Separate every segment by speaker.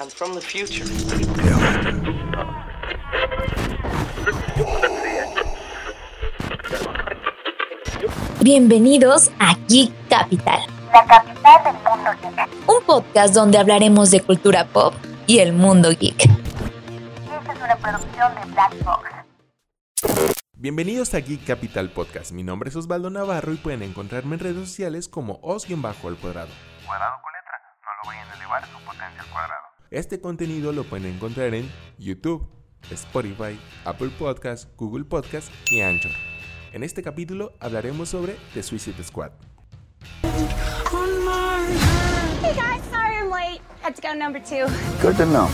Speaker 1: I'm from the future.
Speaker 2: Bienvenidos a Geek Capital,
Speaker 3: la capital del mundo geek.
Speaker 2: un podcast donde hablaremos de cultura pop y el mundo geek.
Speaker 3: Esta es una producción de Black Box.
Speaker 4: Bienvenidos a Geek Capital Podcast. Mi nombre es Osvaldo Navarro y pueden encontrarme en redes sociales como os-bajo al cuadrado.
Speaker 5: cuadrado con letra, no lo vayan a elevar su potencia al cuadrado.
Speaker 4: Este contenido lo pueden encontrar en YouTube, Spotify, Apple Podcast, Google Podcast y Anchor. En este capítulo hablaremos sobre The Suicide Squad.
Speaker 6: Hey guys, sorry I'm late. Had to go number two.
Speaker 5: Good to know.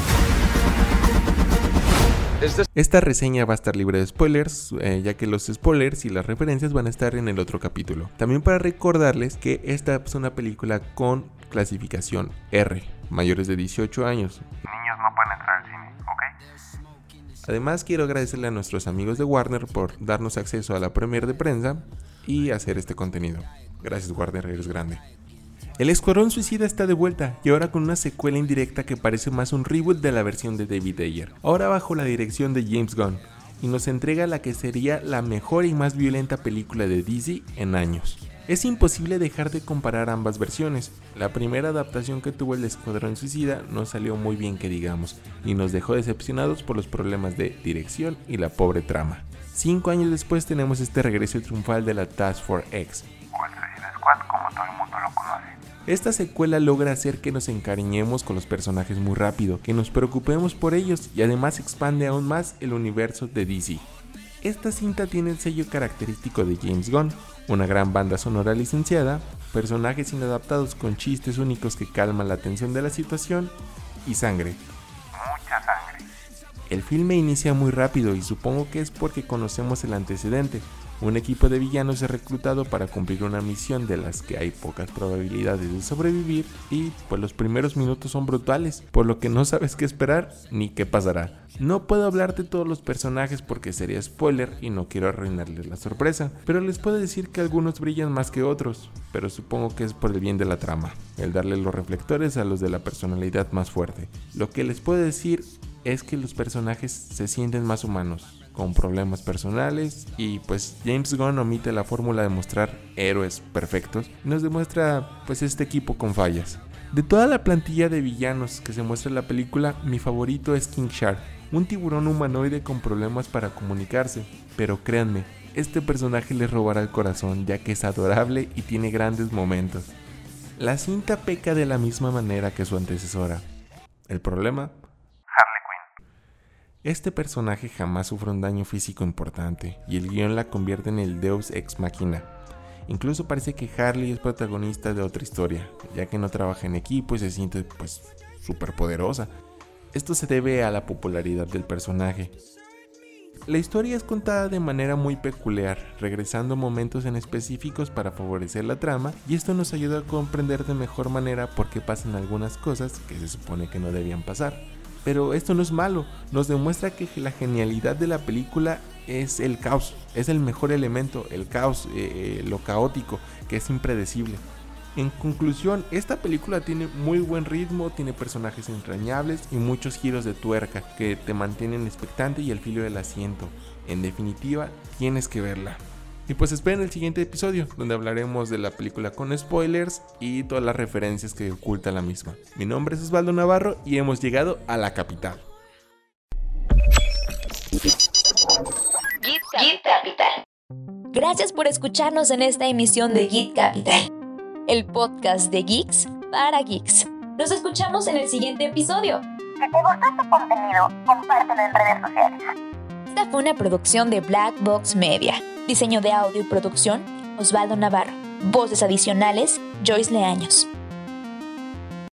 Speaker 4: Esta reseña va a estar libre de spoilers, eh, ya que los spoilers y las referencias van a estar en el otro capítulo. También para recordarles que esta es una película con clasificación R, mayores de 18 años.
Speaker 5: Niños no pueden entrar al cine, ¿ok?
Speaker 4: Además quiero agradecerle a nuestros amigos de Warner por darnos acceso a la premier de prensa y hacer este contenido. Gracias Warner, eres grande. El Escuadrón Suicida está de vuelta y ahora con una secuela indirecta que parece más un reboot de la versión de David Ayer, ahora bajo la dirección de James Gunn, y nos entrega la que sería la mejor y más violenta película de DC en años. Es imposible dejar de comparar ambas versiones. La primera adaptación que tuvo el Escuadrón Suicida no salió muy bien que digamos, y nos dejó decepcionados por los problemas de dirección y la pobre trama. Cinco años después tenemos este regreso triunfal de la Task Force X, esta secuela logra hacer que nos encariñemos con los personajes muy rápido, que nos preocupemos por ellos y además expande aún más el universo de DC. Esta cinta tiene el sello característico de James Gunn, una gran banda sonora licenciada, personajes inadaptados con chistes únicos que calman la tensión de la situación y sangre. El filme inicia muy rápido y supongo que es porque conocemos el antecedente. Un equipo de villanos es reclutado para cumplir una misión de las que hay pocas probabilidades de sobrevivir y pues los primeros minutos son brutales, por lo que no sabes qué esperar ni qué pasará. No puedo hablarte de todos los personajes porque sería spoiler y no quiero arruinarles la sorpresa, pero les puedo decir que algunos brillan más que otros, pero supongo que es por el bien de la trama, el darle los reflectores a los de la personalidad más fuerte. Lo que les puedo decir es que los personajes se sienten más humanos, con problemas personales y pues James Gunn omite la fórmula de mostrar héroes perfectos y nos demuestra pues este equipo con fallas. De toda la plantilla de villanos que se muestra en la película, mi favorito es King Shark, un tiburón humanoide con problemas para comunicarse, pero créanme, este personaje les robará el corazón ya que es adorable y tiene grandes momentos. La cinta peca de la misma manera que su antecesora. El problema. Este personaje jamás sufre un daño físico importante y el guion la convierte en el Deus ex machina. Incluso parece que Harley es protagonista de otra historia, ya que no trabaja en equipo y se siente pues súper poderosa. Esto se debe a la popularidad del personaje. La historia es contada de manera muy peculiar, regresando momentos en específicos para favorecer la trama, y esto nos ayuda a comprender de mejor manera por qué pasan algunas cosas que se supone que no debían pasar. Pero esto no es malo, nos demuestra que la genialidad de la película es el caos, es el mejor elemento, el caos, eh, eh, lo caótico, que es impredecible. En conclusión, esta película tiene muy buen ritmo, tiene personajes entrañables y muchos giros de tuerca que te mantienen expectante y al filo del asiento. En definitiva, tienes que verla. Y pues esperen el siguiente episodio, donde hablaremos de la película con spoilers y todas las referencias que oculta la misma. Mi nombre es Osvaldo Navarro y hemos llegado a la capital.
Speaker 2: Geek Capital. Gracias por escucharnos en esta emisión de Geek Capital, el podcast de geeks para geeks. Nos escuchamos en el siguiente episodio.
Speaker 3: Si te gustó este contenido, compártelo en redes sociales.
Speaker 2: Esta fue una producción de Black Box Media. Diseño de audio y producción, Osvaldo Navarro. Voces adicionales, Joyce Leaños.